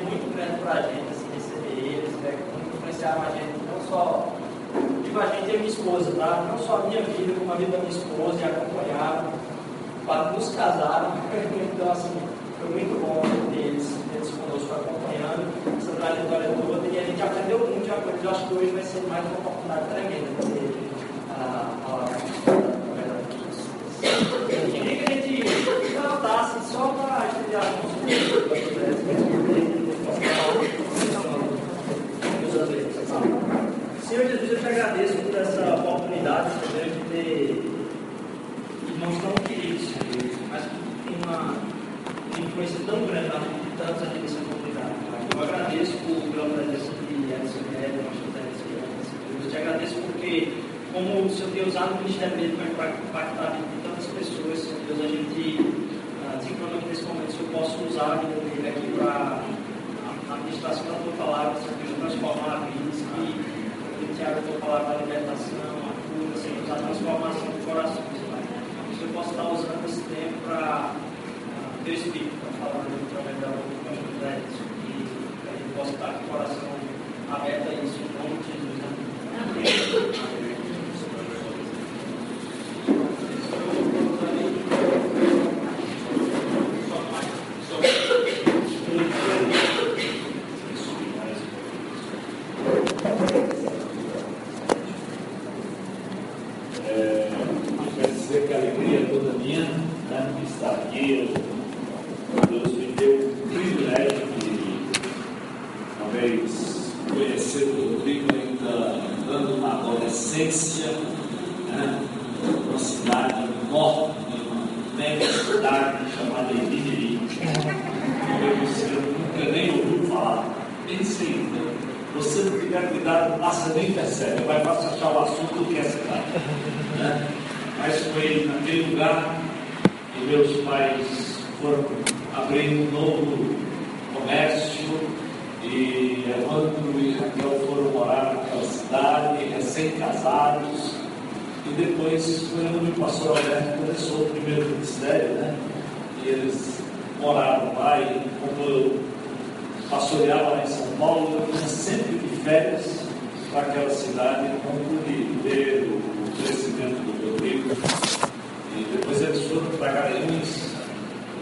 muito grande para a gente, assim, receber eles, né, influenciaram a gente, não só, digo a gente e a minha esposa, tá? Não só a minha vida, como a vida da minha esposa, e acompanharam nos casaram. Então, assim, foi muito bom ter eles, eles conosco acompanhando essa trajetória toda e a gente aprendeu muito já. Eu acho que hoje vai ser mais uma oportunidade tremenda de ter a palavra queria que a gente levantasse só para estudar Senhor Jesus, eu te agradeço por essa oportunidade, de ter irmãos tão queridos, Senhor, mas que tem uma influência tão grande na vida de tantos aqui nessa comunidade. Eu agradeço por, pela presença de Edson Neto, pastor Edson. Eu te agradeço porque, como o Senhor tem usado o ministério dele para impactar a vida de tantas pessoas, Senhor Deus, a gente desencana que nesse momento o Senhor possa usar a vida dele aqui para a administração da tua palavra, Senhor Deus, transformar vidas, que Tiago, a tua palavra, a libertação, a cura, Senhor, a transformação de corações, Pai. Que o Senhor possa estar usando esse tempo para uh, teu Espírito, para falar através da boca do pastor José, e que a gente possa estar com o coração aberto a isso, em nome de Jesus. Amém. É, quero dizer que a alegria é toda minha né, de estar aqui. Eu- Deus me deu o privilégio de, talvez, conhecer o Rodrigo ainda andando na adolescência, né, numa cidade enorme, uma mega cidade chamada Ibiriri. Talvez você nunca nem ouviu falar. Pense ainda. Você não tiver cuidado, passa nem percebe. Vai fácil achar o assunto que é cidade. né? Mas foi naquele lugar que meus pais foram abrir um novo comércio e Evandro e Raquel foram morar naquela cidade, recém-casados. E depois foi onde o pastor Alberto começou o primeiro ministério, né? E eles moraram lá e como eu pastoreava lá em São Paulo, eu vinha sempre de férias para aquela cidade, então pude ver o crescimento do Rodrigo. E depois eles foram para Garanhuns,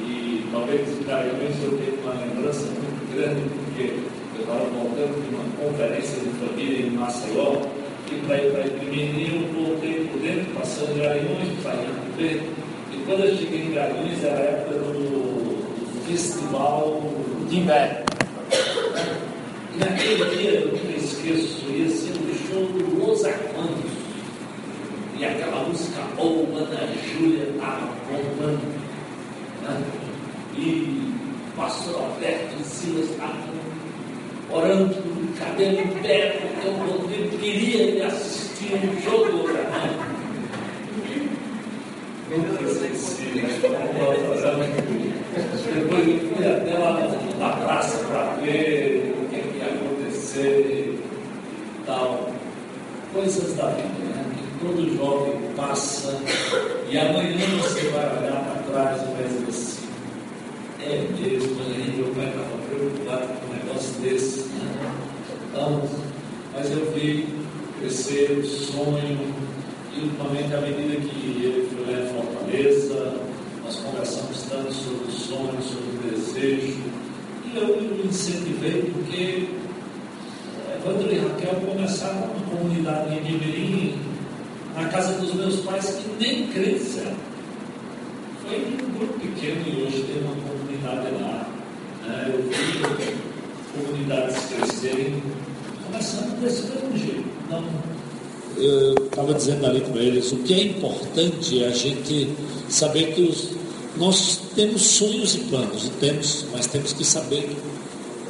e talvez em Garanhuns eu tenha uma lembrança muito grande, porque eu estava voltando de uma conferência de família em Maceió, e para ir para Ipimini eu voltei por dentro, passando Garanhuns, para ir ver. E quando eu cheguei em Garanhuns, era a época do festival de inverno. E naquele dia, eu nunca esqueço, ia ser o show do Los Hermanos. E aquela música boa da Júlia estava bombando. Né? E o pastor Alberto e Silas estavam orando com o cabelo em pé, porque Rodrigo queria ele assistir um show do esqueci, né? Depois eu fui até lá na praça para ver o que, que ia acontecer e tal. Coisas da vida, né? Que todo jovem passa E amanhã você vai olhar para trás e vai dizer assim, é mesmo, aí meu pai estava preocupado com um negócio desse. Então, mas eu vi crescer o sonho, e ultimamente à medida que ele foi lá em Fortaleza, nós conversamos tanto sobre o sonho, sobre o desejo, e eu me incentivei porque Evandro e Raquel começaram uma comunidade em Mirim, na casa dos meus pais, que nem crentes. Foi um grupo pequeno e hoje tem uma comunidade lá. Né? Eu vi comunidades crescerem, começando desse mesmo jeito. Não, eu estava dizendo ali para eles, o que é importante é a gente saber que os, nós temos sonhos e planos, e temos, mas temos que saber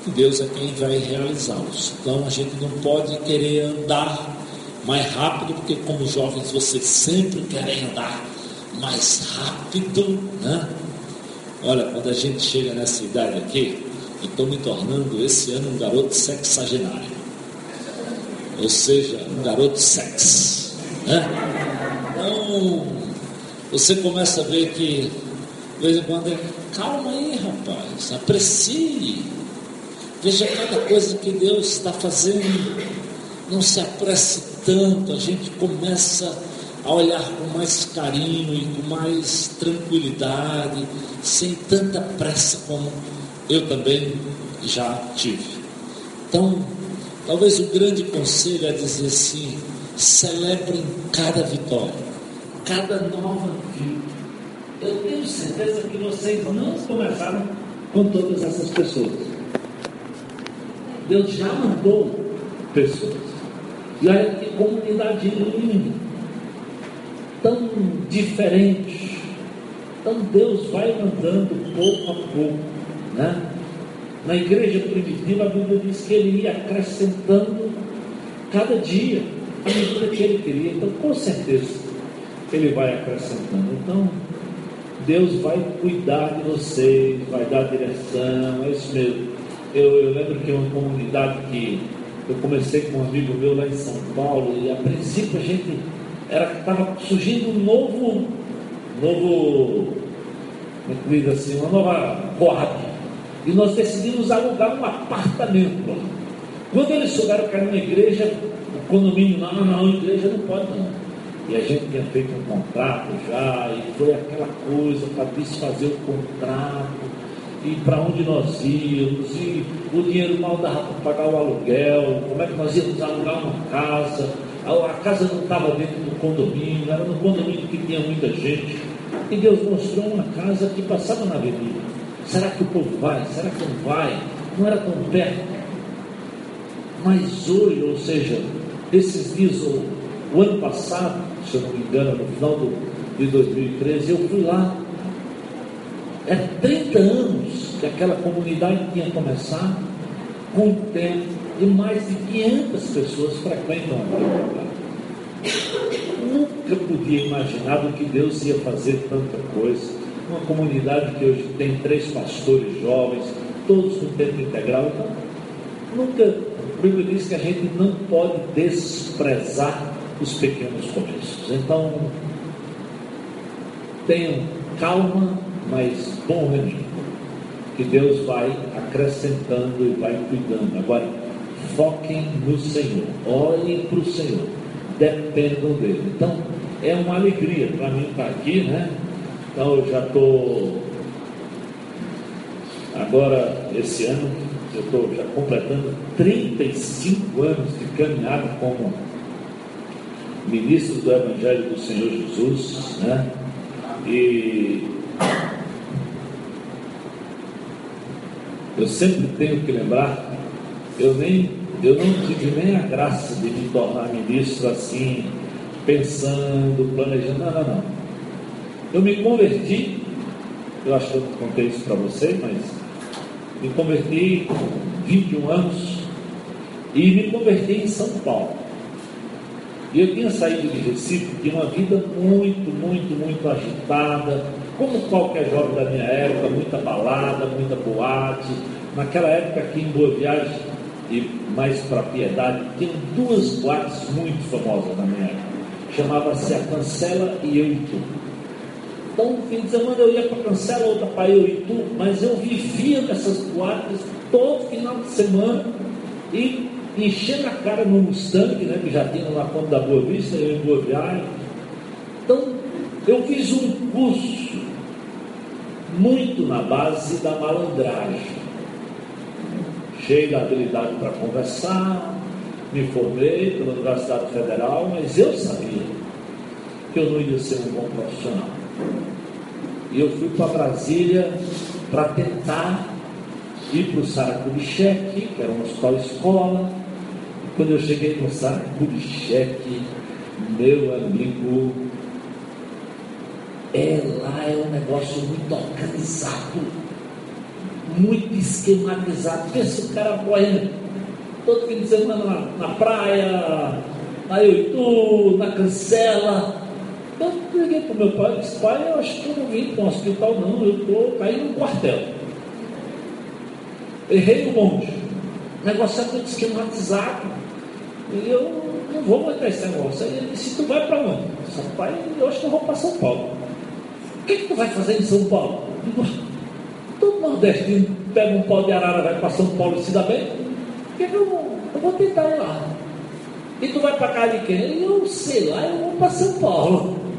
que Deus é quem vai realizá-los. Então a gente não pode querer andar mais rápido, porque como jovens vocês sempre querem andar mais rápido, né? Olha, quando a gente chega nessa idade aqui, estou me tornando esse ano um garoto sexagenário. Ou seja, um garoto sexo. Né? Então, você começa a ver que, de vez em quando, é, calma aí, rapaz, aprecie. Veja cada coisa que Deus está fazendo. Não se apresse tanto, a gente começa a olhar com mais carinho e com mais tranquilidade, sem tanta pressa como eu também já tive. Então, talvez o grande conselho é dizer assim: celebrem cada vitória, cada nova vida. Eu tenho certeza que vocês não começaram com todas essas pessoas. Deus já mandou pessoas. Olha que comunidade linda, tão diferente. Então Deus vai mandando pouco a pouco. Né? Na igreja primitiva a Bíblia diz que ele ia acrescentando cada dia a medida que ele queria. Então, com certeza, ele vai acrescentando. Então, Deus vai cuidar de vocês, vai dar direção, é isso mesmo. Eu, eu lembro que uma comunidade que eu comecei com um amigo meu lá em São Paulo, e a princípio a gente estava surgindo um novo, novo, como é assim, uma nova Coab. E nós decidimos alugar um apartamento. Quando eles souberam que era uma igreja, o condomínio, não, não, não, igreja não pode não. E a gente tinha feito um contrato já, e foi aquela coisa para desfazer o contrato e para onde nós íamos, e o dinheiro mal dava para pagar o aluguel, como é que nós íamos alugar uma casa, a casa não estava dentro do condomínio, era no condomínio que tinha muita gente, e Deus mostrou uma casa que passava na avenida. Será que o povo vai? Será que não vai? Não era tão perto. Mas hoje, ou seja, esses dias, o, ano passado, se eu não me engano, no final do, de 2013, eu fui lá é 30 anos que aquela comunidade tinha começado, com o tempo, e mais de 500 pessoas frequentam aquele. Nunca podia imaginar que Deus ia fazer tanta coisa. Uma comunidade que hoje tem três pastores jovens, todos com tempo integral. Então, nunca, o Bíblia diz que a gente não pode desprezar os pequenos começos. Então, tenham calma, mas bom ânimo, que Deus vai acrescentando e vai cuidando. Agora, foquem no Senhor, olhem para o Senhor, dependam dele. Então, é uma alegria para mim estar aqui, né? Então, eu já estou, agora, esse ano, eu estou já completando 35 anos de caminhada como ministro do Evangelho do Senhor Jesus, né? E eu sempre tenho que lembrar, eu nem eu não tive nem a graça de me tornar ministro assim, pensando, planejando, não, não, não. Eu me converti, eu acho que eu contei isso para você, mas me converti com 21 anos e me converti em São Paulo. E eu tinha saído de Recife de uma vida muito, muito, muito agitada, como qualquer jovem da minha época, muita balada, muita boate. Naquela época aqui em Boa Viagem e mais para Piedade, tinha duas boates muito famosas na minha época. Chamava-se a Cancela e Eu e Tu. Então, fim de semana eu ia para Cancela, outra para Itu, mas eu vivia nessas boates todo final de semana e enchendo a cara no Mustang, né, que já tinha lá quando da Boa Vista, eu em Boa Viagem. Então, eu fiz um curso muito na base da malandragem. Cheio da habilidade para conversar, me formei pela Universidade Federal, mas eu sabia que eu não ia ser um bom profissional. E eu fui para Brasília para tentar ir para o Saracuricheque, que era um hospital escola. Quando eu cheguei no Saracuricheque, meu amigo, é, lá é um negócio muito organizado, muito esquematizado. Pensa o cara correndo todo fim de semana na, na praia, na Yoitu, na Cancela. Então eu liguei para o meu pai e disse, pai, eu acho que eu não vim para um hospital não, eu estou caindo no quartel. Errei um monte. O negócio é muito esquematizado. E eu não vou aguentar esse negócio. Aí ele disse, tu vai para onde? Eu disse, pai, eu acho que eu vou para São Paulo. O que, que tu vai fazer em São Paulo? Todo nordestino pega um pau de arara, vai para São Paulo e se dá bem. Que, que eu, eu vou tentar ir lá? E tu vai para cá de quem? Eu sei lá, eu vou para São Paulo.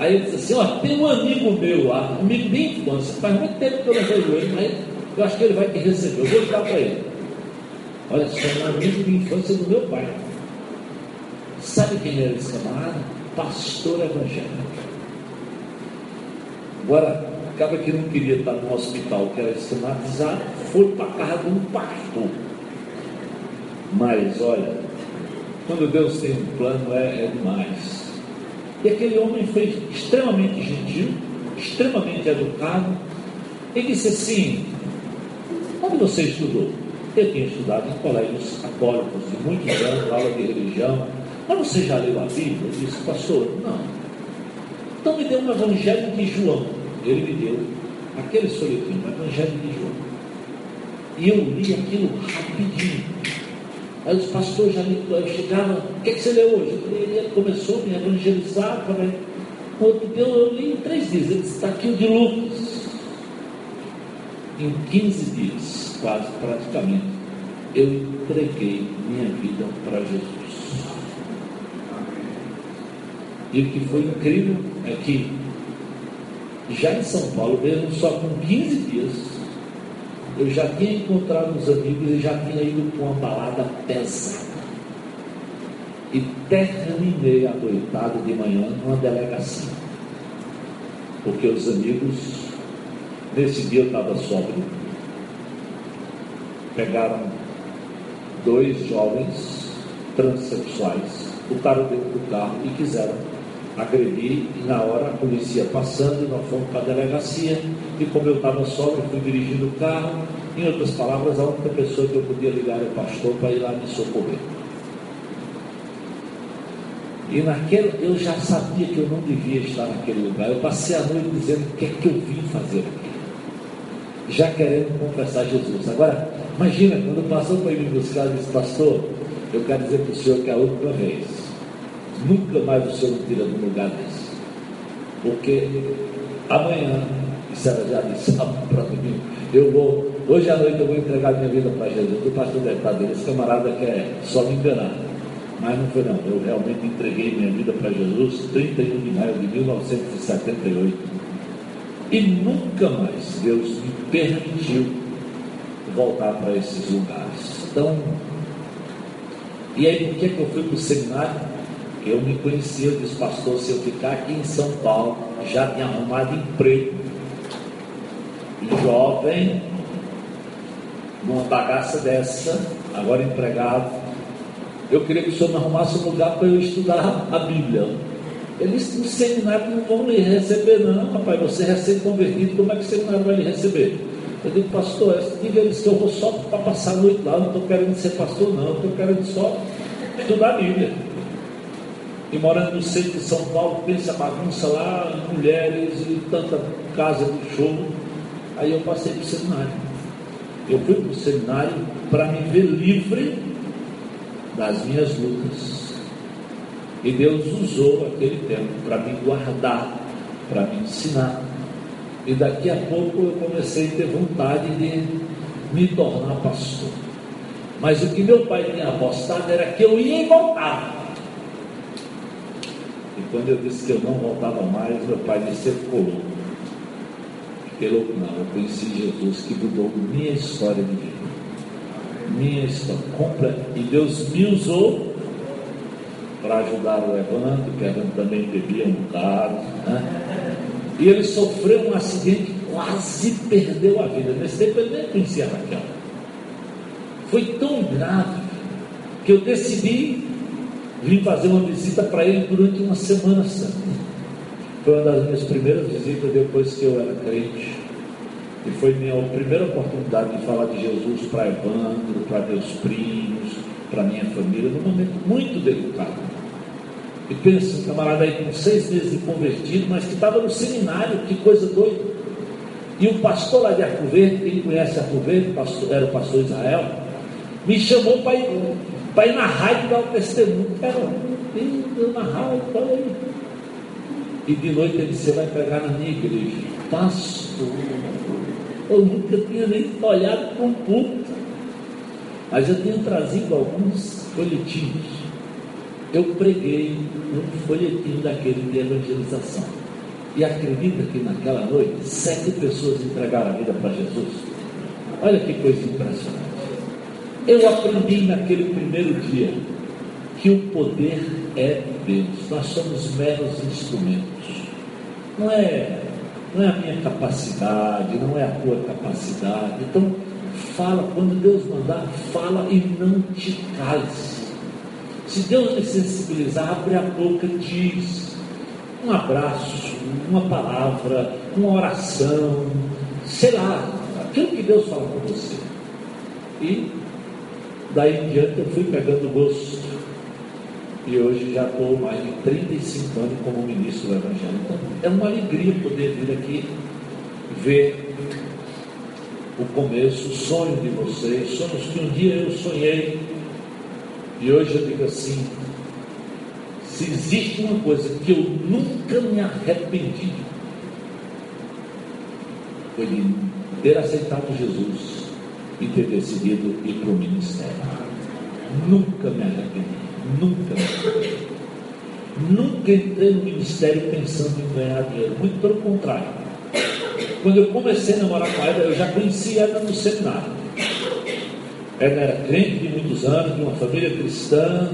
Aí ele disse assim, ó, tem um amigo meu lá, um amigo de infância, faz muito tempo que eu não vejo ele, mas eu acho que ele vai te receber, eu vou ligar para ele. Olha só, um amigo de infância do meu pai. Sabe quem era esse camarada? Pastor evangélico. Agora, acaba que não queria estar no hospital que era estigmatizado, foi para a casa de um pastor. Mas, olha, quando Deus tem um plano, é, é demais. E aquele homem foi extremamente gentil, extremamente educado. Ele disse assim: Onde você estudou? Eu tinha estudado em colégios católicos de muitos anos, aula de religião. Mas você já leu a Bíblia? Eu disse, pastor, não. Então me deu um evangelho de João. Ele me deu aquele soletrino, o evangelho de João. E eu li aquilo rapidinho. Aí os pastores já me chegavam, o que, é que você leu hoje? Ele começou a me evangelizar. Falei, outro dia eu li em três dias. Ele está aqui o de Lucas. Em 15 dias, quase praticamente, eu entreguei minha vida para Jesus. E o que foi incrível é que já em São Paulo, mesmo só com 15 dias, eu já tinha encontrado os amigos e já tinha ido para uma balada pesada. E terminei a noitada de manhã numa delegacia. Porque os amigos, nesse dia eu estava sóbrio, pegaram dois jovens transexuais, botaram dentro do carro e quiseram agredir. E na hora a polícia passando, nós fomos para a delegacia. E como eu estava sóbrio, fui dirigindo o carro. Em outras palavras, a única pessoa que eu podia ligar era o pastor para ir lá me socorrer. E naquele, eu já sabia que eu não devia estar naquele lugar. Eu passei a noite dizendo o que é que eu vim fazer aqui. Já querendo confessar Jesus. Agora, imagina, quando passou para ir me buscar, disse, pastor, eu quero dizer para o senhor que é a última vez. Nunca mais o senhor me tira de um lugar desse. Porque amanhã, era já sábado para mim, eu vou, hoje à noite eu vou entregar minha vida para Jesus. O pastor deve estar dele, esse camarada quer só me enganar. Mas não foi não, eu realmente entreguei minha vida para Jesus 31 de maio de 1978. E nunca mais Deus me permitiu voltar para esses lugares. Então, e aí por que, que eu fui para o seminário? Eu me conhecia, eu disse, pastor, se eu ficar aqui em São Paulo, já tinha arrumado emprego. Jovem, numa bagaça dessa, agora empregado, eu queria que o senhor me arrumasse um lugar para eu estudar a Bíblia. Ele disse, no seminário não vão lhe receber, não, rapaz, você é recém-convertido, como é que o seminário vai lhe receber? Eu digo, pastor, diga eles que eu vou só para passar a noite lá, não estou querendo ser pastor, não, estou querendo só estudar a Bíblia. E morando no centro de São Paulo, pensa bagunça lá, mulheres e tanta casa de show. Aí eu passei para o seminário. Eu fui para o seminário para me ver livre das minhas lutas. E Deus usou aquele tempo para me guardar para me ensinar. E daqui a pouco eu comecei a ter vontade de me tornar pastor. Mas o que meu pai tinha apostado era que eu ia e voltava. E quando eu disse que eu não voltava mais, meu pai disse: Você ficou louco. Louco, não. Eu conheci Jesus que mudou minha história de vida. Minha história completa. E Deus me usou para ajudar o Evandro, que Evandro também bebia um bocado. Né? E ele sofreu um acidente, quase perdeu a vida. Nesse tempo ele nem conhecia Raquel. Foi tão grave que eu decidi vir fazer uma visita para ele durante uma semana santa. Foi uma das minhas primeiras visitas depois que eu era crente. E foi minha primeira oportunidade de falar de Jesus para Evandro, para meus primos, para minha família, num momento muito delicado. E pensa, um camarada aí com seis meses de convertido, mas que estava no seminário, que coisa doida. E o pastor lá de Arco Verde, quem conhece Arco Verde, pastor, era o pastor Israel, me chamou para ir, ir na rádio dar o testemunho. Eu na rádio, olha. E de noite ele disse, você vai pegar na minha igreja. Pastor, eu nunca tinha nem olhado para um púlpito. Mas eu tinha trazido alguns folhetins eu preguei um folhetim daquele de evangelização. E acredita que naquela noite, sete pessoas entregaram a vida para Jesus. Olha que coisa impressionante. Eu aprendi naquele primeiro dia que o poder é de Deus. Nós somos meros instrumentos. Não é, não é a minha capacidade, não é a tua capacidade. Então, fala, quando Deus mandar, fala e não te cales. Se Deus me sensibilizar, abre a boca, diz um abraço, uma palavra, uma oração, sei lá, aquilo que Deus fala com você. E daí em diante eu fui pegando gosto. E hoje já estou mais de 35 anos como ministro do Evangelho. Então é uma alegria poder vir aqui ver o começo, o sonho de vocês, sonhos que um dia eu sonhei e hoje eu digo assim: se existe uma coisa que eu nunca me arrependi, foi de ter aceitado Jesus e ter decidido ir para o ministério. Nunca me arrependi, nunca. Nunca entrei no ministério pensando em ganhar dinheiro, muito pelo contrário. Quando eu comecei a namorar com ela, eu já conhecia ela no seminário. Ela era crente de muitos anos, de uma família cristã.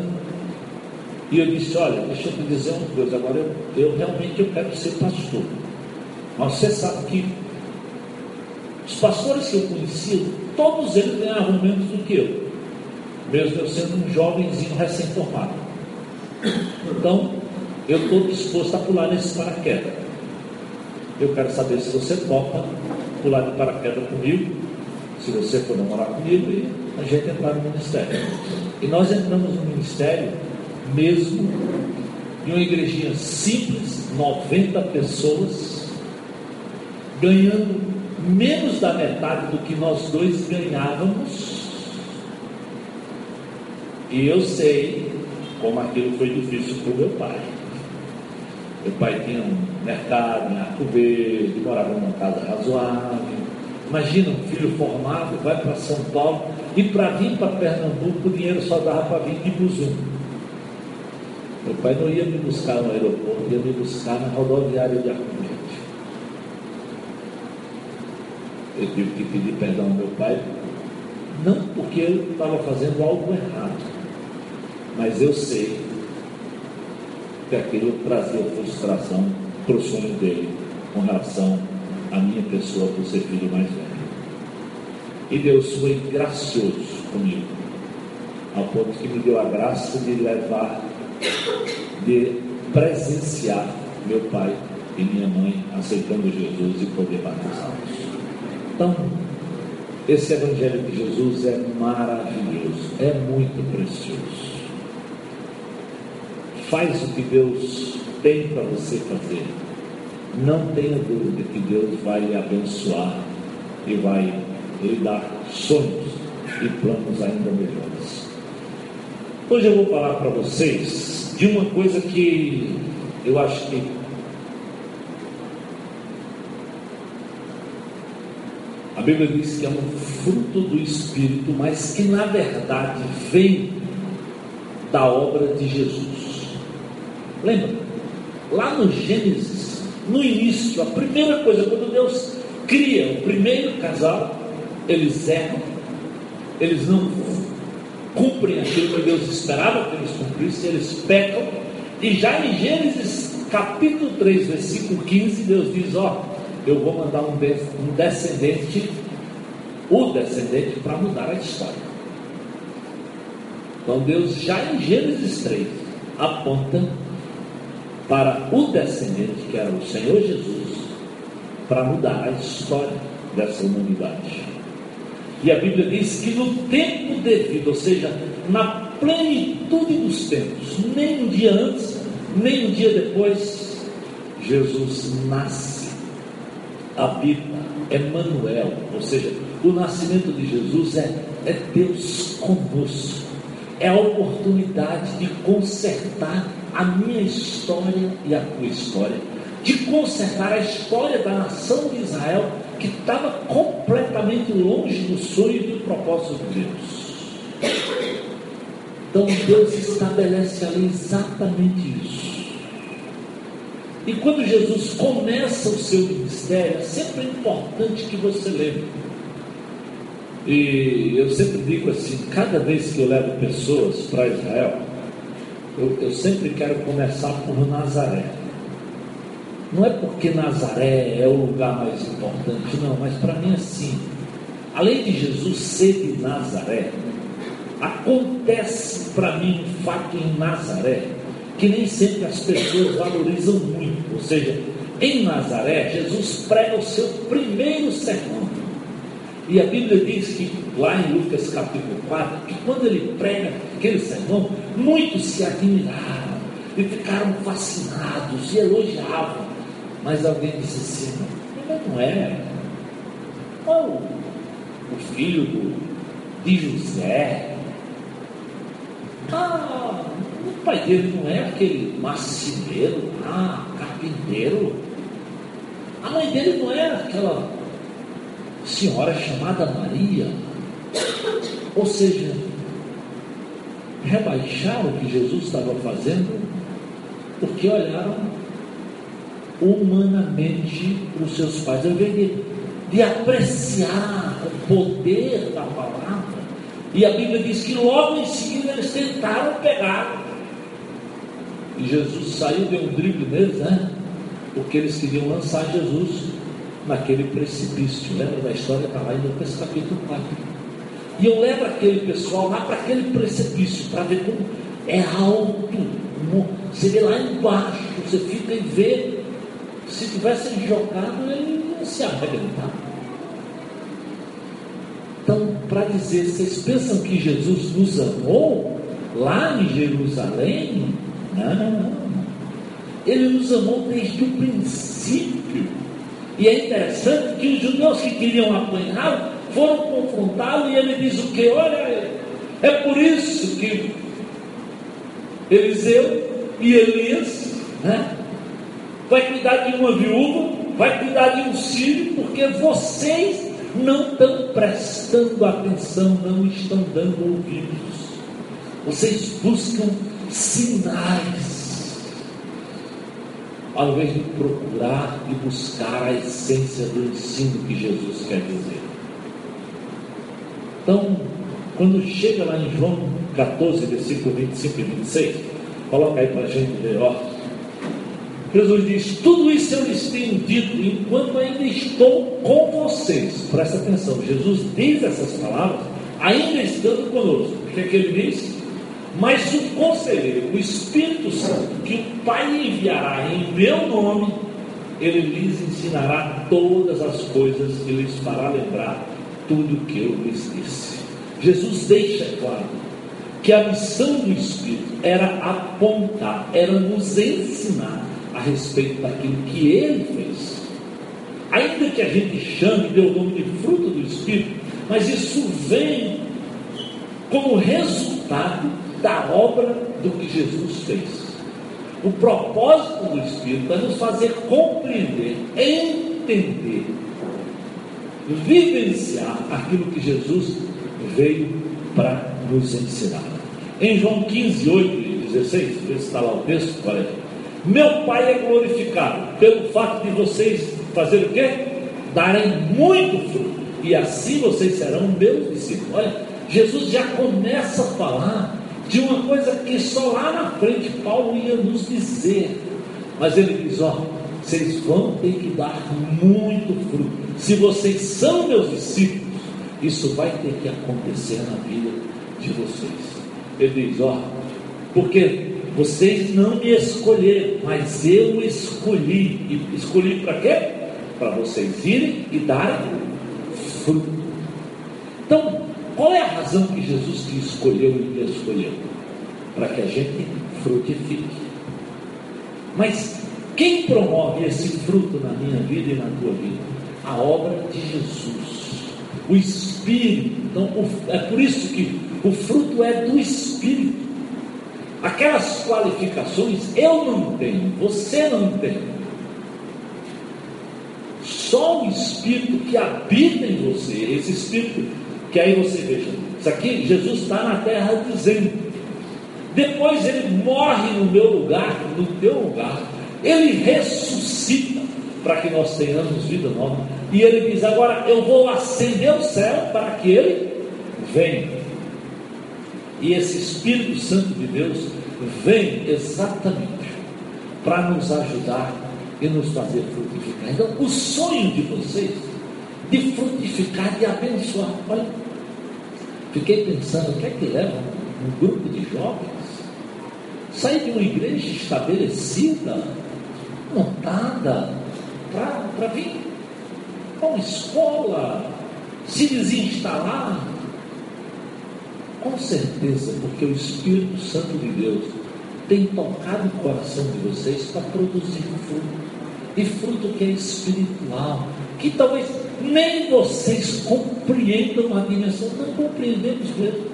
E eu disse, olha, deixa eu te dizer uma coisa, agora eu, eu realmente eu quero ser pastor. Mas você sabe que os pastores que eu conhecia, todos eles ganhavam menos do que eu. Mesmo eu sendo um jovenzinho recém-formado. Então, eu estou disposto a pular nesse paraquedas. Eu quero saber se você topa pular de paraquedas comigo, se você for namorar comigo e a gente entrar no ministério. E nós entramos no ministério mesmo em uma igrejinha simples, 90 pessoas, ganhando menos da metade do que nós dois ganhávamos. E eu sei como aquilo foi difícil para o meu pai. Meu pai tinha um mercado em Arco Verde, morava numa casa razoável. Imagina um filho formado, vai para São Paulo, e para vir para Pernambuco, o dinheiro só dava para vir de Buzum. Meu pai não ia me buscar no aeroporto, ia me buscar na rodoviária de Arcomete. Eu tive que pedir perdão ao meu pai, não porque eu estava fazendo algo errado, mas eu sei que aquilo trazia frustração para o sonho dele com relação à minha pessoa por ser filho mais velho. E Deus foi gracioso comigo, ao ponto que me deu a graça de levar, de presenciar meu pai e minha mãe aceitando Jesus e poder batizá-los. Então, esse Evangelho de Jesus é maravilhoso, é muito precioso. Faz o que Deus tem para você fazer. Não tenha dúvida que Deus vai lhe abençoar e vai lhe dar sonhos e planos ainda melhores. Hoje eu vou falar para vocês de uma coisa que eu acho que a Bíblia diz que é um fruto do Espírito, mas que na verdade vem da obra de Jesus. Lembra? Lá no Gênesis, no início, a primeira coisa, quando Deus cria o primeiro casal, eles erram, eles não cumprem aquilo que Deus esperava que eles cumprissem, eles pecam, e já em Gênesis capítulo 3, versículo 15, Deus diz: Ó, eu vou mandar um descendente, o descendente, para mudar a história. Então Deus já em Gênesis 3 aponta para o descendente, que era o Senhor Jesus, para mudar a história dessa humanidade. E a Bíblia diz que no tempo devido, ou seja, na plenitude dos tempos, nem um dia antes, nem um dia depois, Jesus nasce, habita, Emmanuel, ou seja, o nascimento de Jesus é, é Deus conosco é a oportunidade de consertar a minha história e a tua história, de consertar a história da nação de Israel que estava completamente longe do sonho e do propósito de Deus. Então Deus estabelece ali exatamente isso. E quando Jesus começa o seu ministério, é sempre importante que você lembre e eu sempre digo assim: cada vez que eu levo pessoas para Israel, eu, eu sempre quero começar por Nazaré. Não é porque Nazaré é o lugar mais importante, não, mas para mim assim, além de Jesus ser de Nazaré, acontece para mim um fato em Nazaré que nem sempre as pessoas valorizam muito. Ou seja, em Nazaré, Jesus prega o seu primeiro sermão. E a Bíblia diz que, lá em Lucas capítulo 4, que quando ele prega aquele sermão, muitos se admiraram e ficaram fascinados e elogiavam. Mas alguém disse assim: mas não é. Qual o filho do, de José? Ah, o pai dele não é aquele marceneiro, ah, carpinteiro. A mãe dele não é aquela senhora chamada Maria. Ou seja, rebaixaram o que Jesus estava fazendo porque olharam humanamente para os seus pais, ao invés de, de apreciar o poder da palavra. E a Bíblia diz que logo em seguida eles tentaram pegar. E Jesus saiu, deu um drible neles, né? Porque eles queriam lançar Jesus naquele precipício. Lembra da história? Está lá em Lucas capítulo 4. E eu levo aquele pessoal lá para aquele precipício, para ver como é alto. Você vê lá embaixo, você fica e vê. Se tivesse jogado, ele ia se arrebentar. Então, para dizer, vocês pensam que Jesus nos amou lá em Jerusalém? Não, não, não. Ele nos amou desde o princípio. E é interessante que os judeus que queriam apanhá-lo foram confrontá-lo e ele diz o que? Olha, é por isso que Eliseu e Elias né, vai cuidar de uma viúva, vai cuidar de um filho, porque vocês não estão prestando atenção, não estão dando ouvidos. Vocês buscam sinais ao invés de procurar e buscar a essência do ensino que Jesus quer dizer. Então, quando chega lá em João 14, versículo 25 e 26, coloca aí para a gente ver, ó. Jesus diz: Tudo isso eu lhes tenho dito enquanto ainda estou com vocês. Presta atenção, Jesus diz essas palavras ainda estando conosco. O que, é que ele diz? Mas o conselheiro, o Espírito Santo, que o Pai enviará em meu nome, ele lhes ensinará todas as coisas e lhes fará lembrar tudo o que eu lhes disse. Jesus deixa claro que a missão do Espírito era apontar, era nos ensinar a respeito daquilo que ele fez. Ainda que a gente chame, dê o nome de fruto do Espírito, mas isso vem como resultado da obra do que Jesus fez. O propósito do Espírito é nos fazer compreender, entender vivenciar aquilo que Jesus veio para nos ensinar. Em João 15, 8 e 16, vê se está lá o texto, olha aí. Meu Pai é glorificado pelo fato de vocês fazer o quê? Darem muito fruto. E assim vocês serão meus discípulos. Olha, Jesus já começa a falar de uma coisa que só lá na frente Paulo ia nos dizer. Mas ele diz: ó, vocês vão ter que dar muito fruto. Se vocês são meus discípulos, isso vai ter que acontecer na vida de vocês. Ele diz: ó, porque vocês não me escolheram, mas eu escolhi. E escolhi para quê? Para vocês irem e darem fruto. Então, qual é a razão que Jesus te escolheu e me escolheu? Para que a gente frutifique. Mas quem promove esse fruto na minha vida e na tua vida? A obra de Jesus. O Espírito. Então, é por isso que o fruto é do Espírito. Aquelas qualificações eu não tenho, você não tem. Só o Espírito que habita em você, esse Espírito que aí você veja, isso aqui Jesus está na terra dizendo. Depois ele morre no meu lugar, no teu lugar, ele ressuscita para que nós tenhamos vida nova. E ele diz: Agora eu vou acender o céu para que ele venha. E esse Espírito Santo de Deus vem exatamente para nos ajudar e nos fazer frutificar. Então, o sonho de vocês de frutificar, de abençoar. Olha, fiquei pensando, o que é que leva um grupo de jovens sair de uma igreja estabelecida, montada, para vir para uma escola, se desinstalar? Com certeza, porque o Espírito Santo de Deus tem tocado o coração de vocês para produzir fruto. E fruto que é espiritual, que talvez nem vocês compreendam a dimensão, não compreendemos mesmo.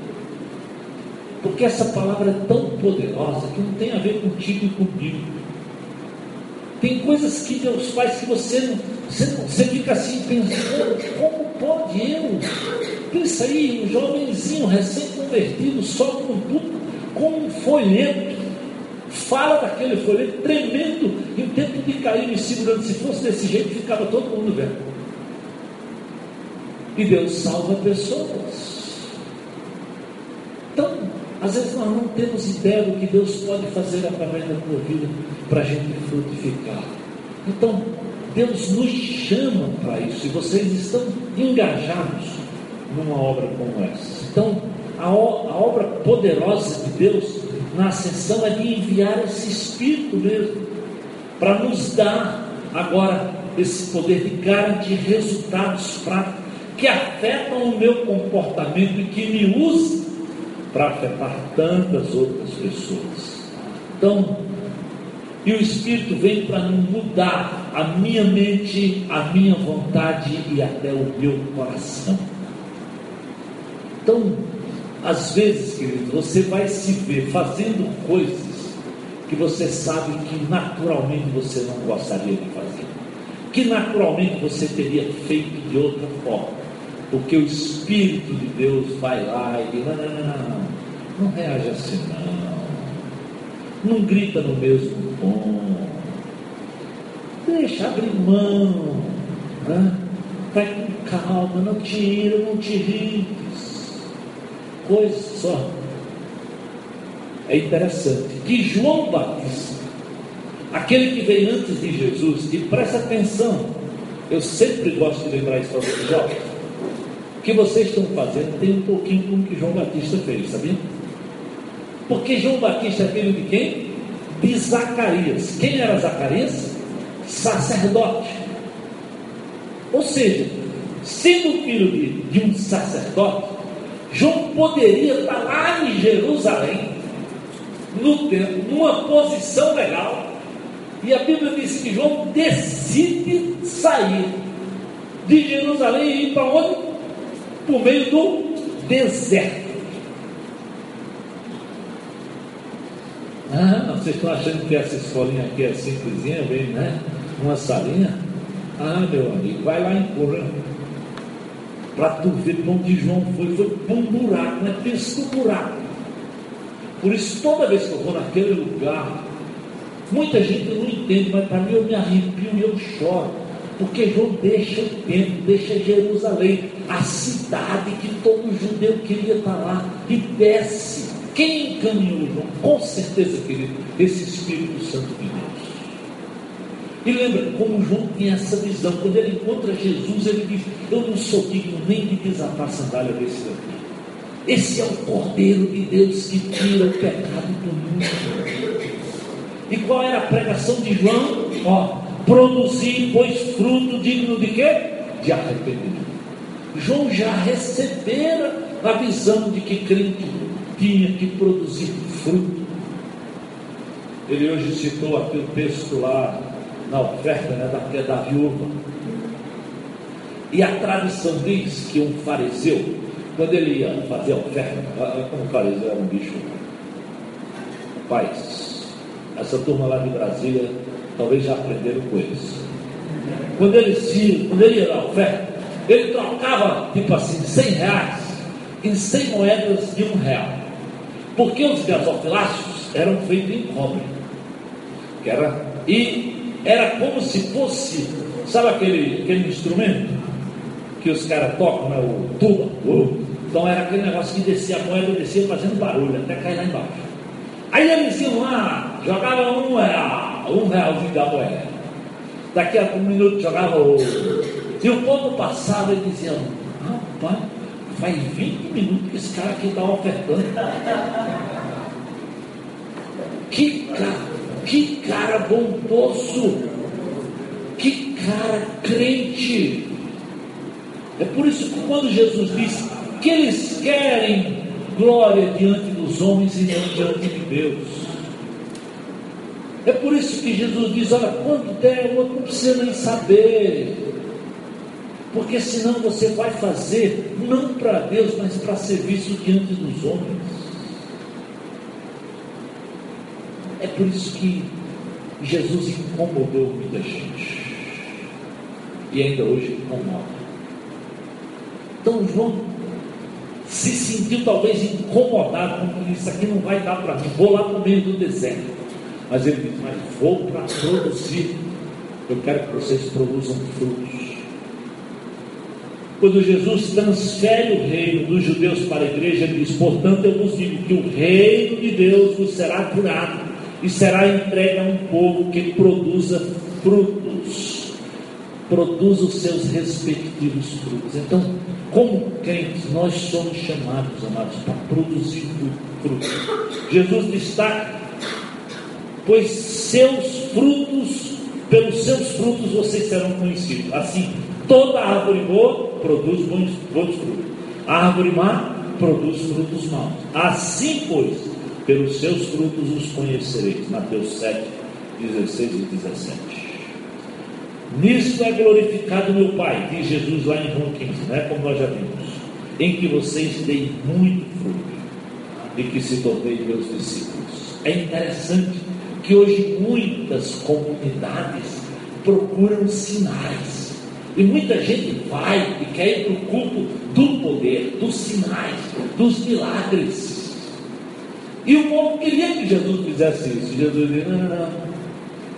Porque essa palavra é tão poderosa que não tem a ver contigo e comigo. Tem coisas que Deus faz que você não, você, você fica assim pensando, como pode eu? Pensa aí, um jovenzinho recém-convertido, só com tudo, com um folheto, fala daquele folheto tremendo, e o tempo de cair me segurando, se fosse desse jeito, ficava todo mundo vendo. E Deus salva pessoas. Então, às vezes nós não temos ideia do que Deus pode fazer através da tua vida para a gente frutificar. Então, Deus nos chama para isso e vocês estão engajados numa obra como essa. Então, a, a obra poderosa de Deus na ascensão é de enviar esse Espírito mesmo para nos dar agora esse poder de garantir resultados práticos que afetam o meu comportamento e que me usa para afetar tantas outras pessoas. Então, e o Espírito vem para mudar a minha mente, a minha vontade e até o meu coração. Então, às vezes, querido, você vai se ver fazendo coisas que você sabe que naturalmente você não gostaria de fazer, que naturalmente você teria feito de outra forma. Porque o Espírito de Deus vai lá e diz: não, não, não, não, reage assim, não. Não grita no mesmo tom. Deixa abrir mão. Né? Vai com calma, não te ira, não te irrites. Coisa só. É interessante que João Batista, aquele que veio antes de Jesus, e presta atenção, eu sempre gosto de lembrar isso para vocês, o que vocês estão fazendo tem um pouquinho com o que João Batista fez, sabia? Porque João Batista é filho de quem? De Zacarias. Quem era Zacarias? Sacerdote. Ou seja, sendo filho de, de um sacerdote, João poderia estar lá em Jerusalém, no templo, numa posição legal, e a Bíblia diz que João decide sair de Jerusalém e ir para onde? Por meio do deserto. Ah, vocês estão achando que essa escolinha aqui é simplesinha, vem, né? Uma salinha? Ah, meu amigo, vai lá em Cura. Para tu ver onde João foi, foi para um buraco, né? Pensa no buraco. Por isso, toda vez que eu vou naquele lugar, muita gente não entende, mas para mim eu me arrepio e eu choro. Porque João deixa o templo, deixa Jerusalém, a cidade que todo judeu queria estar lá, e desce. Quem encaminhou João? Com certeza, querido, esse Espírito Santo de Deus. E lembra como João tinha essa visão. Quando ele encontra Jesus, ele diz: Eu não sou digno nem de desatar a sandália desse daqui. Esse é o Cordeiro de Deus que tira o pecado do mundo. E qual era a pregação de João? Ó, produzir, pois, fruto digno de quê? De arrependimento. João já recebera a visão de que crente tinha que produzir fruto. Ele hoje citou aqui o texto lá na oferta né, da, da viúva. E a tradição diz que um fariseu, quando ele ia fazer a oferta, como o fariseu era um bicho, paz, essa turma lá de Brasília talvez já aprenderam com eles. Quando ele, se, quando ele ia dar oferta, ele trocava, tipo assim, 100 reais em 100 moedas de um real. Porque os gasofiláceos eram feitos em cobre. Que era, e era como se fosse, sabe aquele, aquele instrumento que os caras tocam, né? o tuba? Uh. Então era aquele negócio que descia a moeda, descia fazendo barulho, até cair lá embaixo. Aí eles iam lá, jogavam um real, um realzinho da moeda. Daqui a um minuto jogava outro. E o povo passava e dizia, rapaz, faz 20 minutos que esse cara aqui está ofertando. Que cara que cara bondoso! Que cara crente! É por isso que quando Jesus diz que eles querem glória diante dos homens não diante de Deus. É por isso que Jesus diz: olha, quando der, não precisa nem saber. Porque senão você vai fazer não para Deus, mas para serviço diante dos homens. É por isso que Jesus incomodou muita gente. E ainda hoje incomoda. Então João se sentiu talvez incomodado, com isso aqui não vai dar para mim, vou lá no meio do deserto. Mas ele diz, mas vou para produzir. Eu quero que vocês produzam frutos. Quando Jesus transfere o reino dos judeus para a igreja, ele diz: Portanto, eu vos digo que o reino de Deus vos será curado e será entregue a um povo que produza frutos, produza os seus respectivos frutos. Então, como crentes, nós somos chamados, amados, para produzir frutos. Jesus destaca, pois seus frutos, pelos seus frutos vocês serão conhecidos. Assim, toda árvore boa produz bons, bons frutos, a árvore má produz frutos maus. Assim, pois, pelos seus frutos os conhecereis. Mateus 7, 16 e 17. Nisto é glorificado meu Pai, diz Jesus lá em João 15, né? como nós já vimos, em que vocês deem muito fruto e que se torneiem meus discípulos. É interessante que hoje muitas comunidades procuram sinais. E muita gente vai e quer ir para o culto do poder, dos sinais, dos milagres. E o povo queria que Jesus fizesse isso. Jesus disse: não, não, não.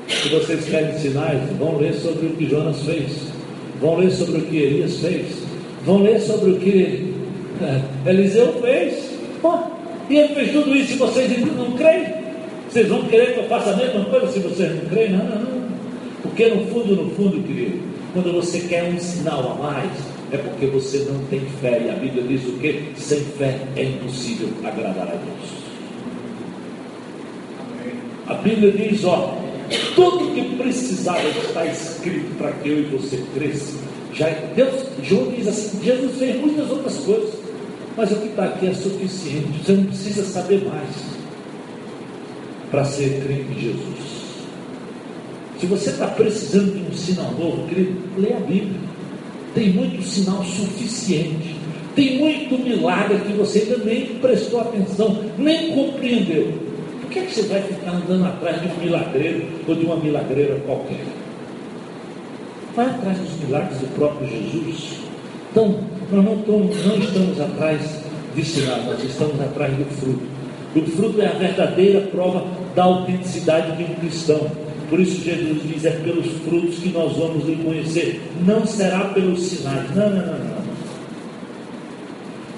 Se vocês querem sinais, vão ler sobre o que Jonas fez, vão ler sobre o que Elias fez, vão ler sobre o que é, Eliseu fez. e ele fez tudo isso e vocês não creem? Vocês vão querer que eu faça a mesma coisa se vocês não creem? Não, não, não. Porque no fundo, no fundo, querido, quando você quer um sinal a mais, é porque você não tem fé. E a Bíblia diz o que? Sem fé é impossível agradar a Deus. A Bíblia diz: ó, tudo que precisava está escrito para que eu e você cresça. Já, Deus, João diz assim: Jesus fez muitas outras coisas, mas o que está aqui é suficiente. Você não precisa saber mais para ser crente em Jesus. Se você está precisando de um sinal novo, querido, leia a Bíblia. Tem muito sinal suficiente. Tem muito milagre que você ainda nem prestou atenção, nem compreendeu que, é que você vai ficar andando atrás de um milagreiro ou de uma milagreira qualquer? Vai atrás dos milagres do próprio Jesus. Então, nós não, estamos, não estamos atrás de sinal, nós estamos atrás do fruto. O fruto é a verdadeira prova da autenticidade de um cristão. Por isso Jesus diz: é pelos frutos que nós vamos lhe conhecer, não será pelos sinais. Não, não, não, não.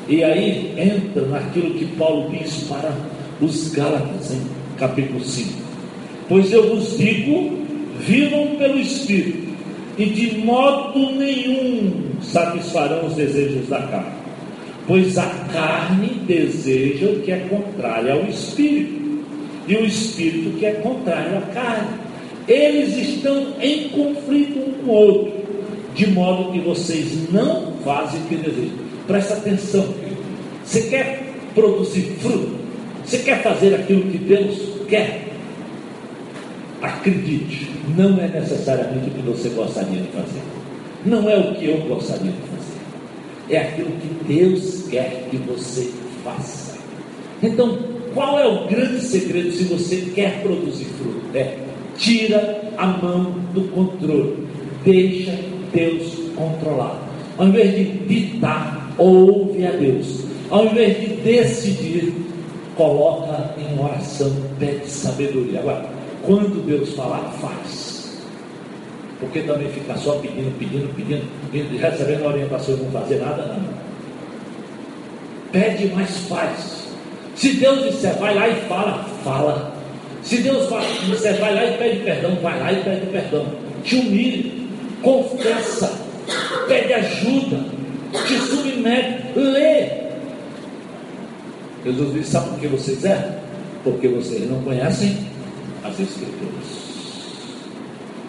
E aí entra naquilo que Paulo diz para os Gálatas, em capítulo 5. Pois eu vos digo: vivam pelo Espírito, e de modo nenhum satisfarão os desejos da carne. Pois a carne deseja o que é contrário ao Espírito, e o Espírito que é contrário à carne. Eles estão em conflito um com o outro, de modo que vocês não fazem o que desejam. Presta atenção, você quer produzir fruto? Você quer fazer aquilo que Deus quer? Acredite, não é necessariamente o que você gostaria de fazer. Não é o que eu gostaria de fazer. É aquilo que Deus quer que você faça. Então, qual é o grande segredo se você quer produzir fruto? É tira a mão do controle. Deixa Deus controlar. Ao invés de ditar, ouve a Deus. Ao invés de decidir, coloca em oração, pede sabedoria. Agora, quando Deus falar, faz. Porque também ficar só pedindo, pedindo, pedindo, pedindo recebendo a orientação e não fazer nada, não. Pede, mas faz. Se Deus disser, vai lá e fala, fala. Se Deus disser, vai lá e pede perdão, vai lá e pede perdão. Te humilhe, confessa, pede ajuda, te submete, lê, Jesus disse: Sabe por que vocês erram? Porque vocês não conhecem as Escrituras.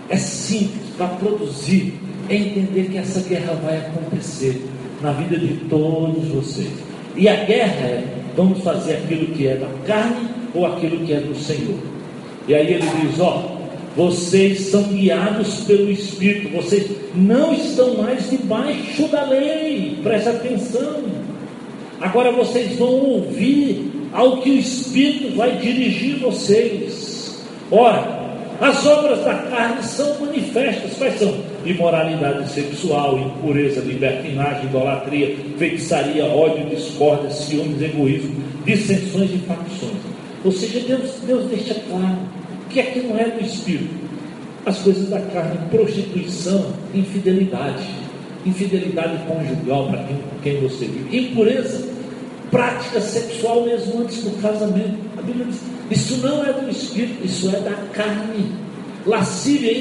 É simples para produzir, é entender que essa guerra vai acontecer na vida de todos vocês. E a guerra é: vamos fazer aquilo que é da carne ou aquilo que é do Senhor. E aí ele diz: Ó, vocês são guiados pelo Espírito, vocês não estão mais debaixo da lei, presta atenção. Agora vocês vão ouvir ao que o Espírito vai dirigir vocês. Ora, as obras da carne são manifestas. Quais são? Imoralidade sexual, impureza, libertinagem, idolatria, feitiçaria, ódio, discórdia, ciúmes, egoísmo, dissensões e facções. Ou seja, Deus, Deus deixa claro que aqui não é do Espírito. As coisas da carne, prostituição, infidelidade infidelidade conjugal para quem, quem você vive, impureza, prática sexual mesmo antes do casamento. A Bíblia diz: isso não é do espírito, isso é da carne. Lascívia,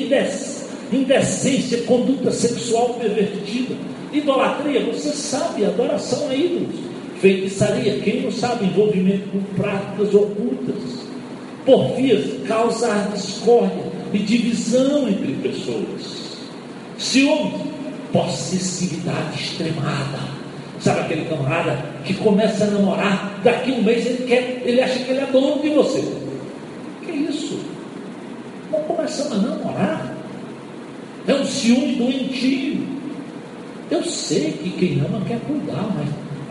indecência, conduta sexual pervertida, idolatria, você sabe, adoração a ídolos, feitiçaria, quem não sabe, envolvimento com práticas ocultas, porfias, causar discórdia e divisão entre pessoas, ciúmes, possessividade extremada. Sabe aquele camarada que começa a namorar, daqui um mês ele quer, ele acha que ele é dono de você. Que isso? Não começamos a namorar. É um ciúme doentio. Eu sei que quem ama quer cuidar, mas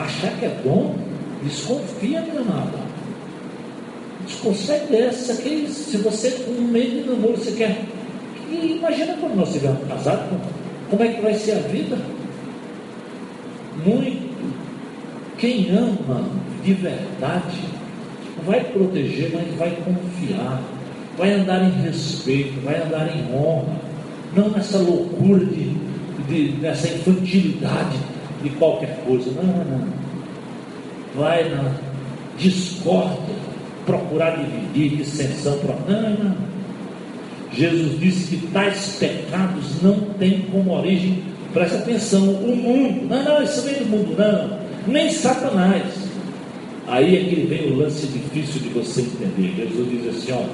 achar que é bom, desconfia, amada. Desconsegue essa, que se você, um mês de namoro, você quer. imagina quando nós estivermos casados, como é que vai ser a vida? Muito. Quem ama de verdade vai proteger, mas vai confiar, vai andar em respeito, vai andar em honra, não nessa loucura de, de nessa infantilidade de qualquer coisa. Não, não, não. Vai na discórdia, procurar dividir, dissensão. Não, não, não. Jesus disse que tais pecados não têm como origem, presta atenção, o mundo. Não, não, isso vem do mundo, não. Nem Satanás. Aí é que vem o lance difícil de você entender. Jesus diz assim: ó,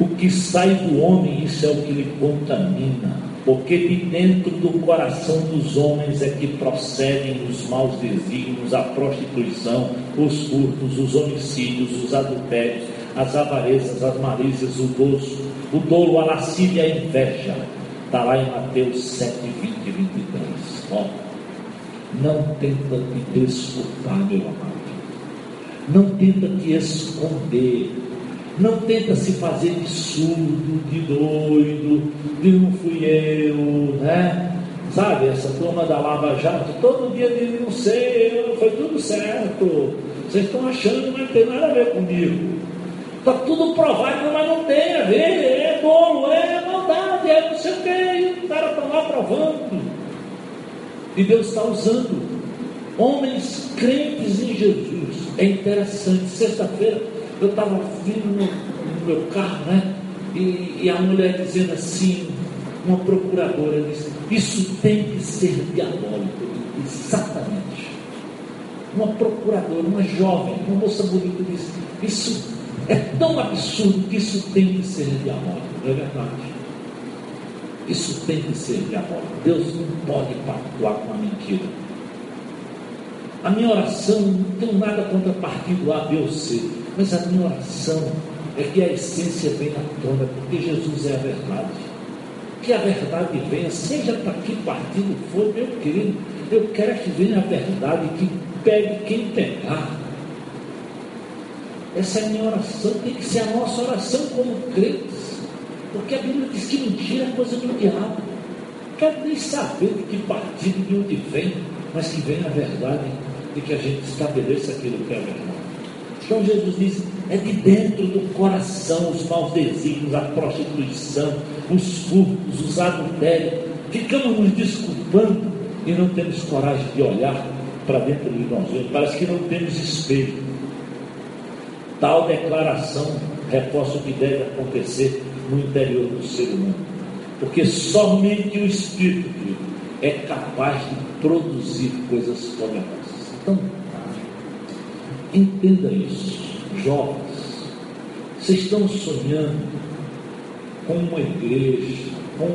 o que sai do homem, isso é o que lhe contamina. Porque de dentro do coração dos homens é que procedem os maus desígnios, a prostituição, os furtos, os homicídios, os adultérios, as avarezas, as malícias, o doce, o dolo, a lascívia e a inveja. Está lá em Mateus 7, 20 e 23. Ó, não tenta te desculpar, meu amado. Não tenta te esconder. Não tenta se fazer de surdo, de doido, de não fui eu, né? sabe, essa turma da Lava Jato, todo dia dizem, não sei, foi tudo certo. Vocês estão achando que não tem nada a ver comigo. Está tudo provado, mas não tem a ver, é bolo, é maldade, é não sei o que, e os caras estão lá provando. E Deus está usando homens crentes em Jesus. É interessante, sexta-feira eu estava vindo no, no, meu carro, né? E, e a mulher dizendo assim, uma procuradora disse, isso tem que ser diabólico. Exatamente. Uma procuradora, uma jovem, uma moça bonita disse, isso é tão absurdo que isso tem que ser diabólico, não é verdade? Isso tem que ser diabólico. Deus não pode pactuar com a mentira. A minha oração, não tenho nada contra partido A, B ou C, mas a minha oração é que a essência venha à tona, porque Jesus é a verdade que a verdade venha, seja para que partido for, meu querido, eu quero que venha a verdade, que pegue quem pegar. Essa é a minha oração, tem que ser a nossa oração como crentes, porque a Bíblia diz que mentira é coisa do diabo. Quero nem saber de que partido, de onde vem, mas que venha a verdade e que a gente estabeleça aquilo que é verdade. Então Jesus diz: é de dentro do coração os maus desígnios, a prostituição, os furtos, os adultérios. Ficamos nos desculpando e não temos coragem de olhar para dentro de nós mesmos. Parece que não temos espelho. Tal declaração reforça o que deve acontecer no interior do ser humano. Porque somente o Espírito é capaz de produzir coisas poderosas. Então, entenda isso, jovens. Vocês estão sonhando com uma igreja, com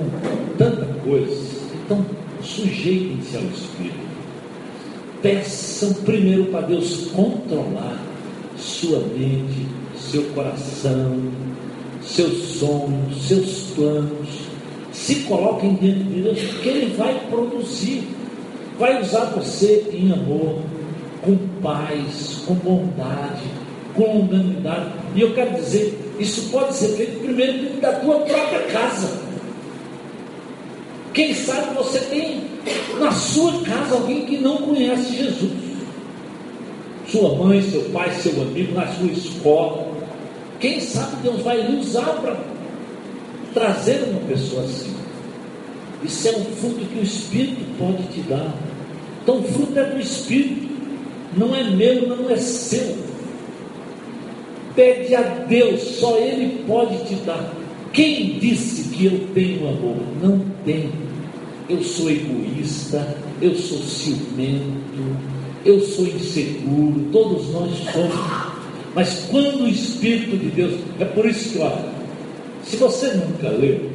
tanta coisa. Então, sujeitem-se ao Espírito. Peçam primeiro para Deus controlar sua mente, seu coração, seus sonhos, seus planos. Se coloquem diante de Deus, porque Ele vai produzir, vai usar você em amor, com paz, com bondade, com longanimidade. E eu quero dizer, isso pode ser feito primeiro dentro da tua própria casa. Quem sabe você tem na sua casa alguém que não conhece Jesus. Sua mãe, seu pai, seu amigo, na sua escola. Quem sabe Deus vai lhe usar para trazer uma pessoa assim. Isso é um fruto que o Espírito pode te dar. Então o fruto é do Espírito, não é meu, não é seu. Pede a Deus, só Ele pode te dar. Quem disse que eu tenho amor? Não tem. Eu sou egoísta, eu sou ciumento, eu sou inseguro, todos nós somos. Mas quando o Espírito de Deus, é por isso que, olha, se você nunca leu,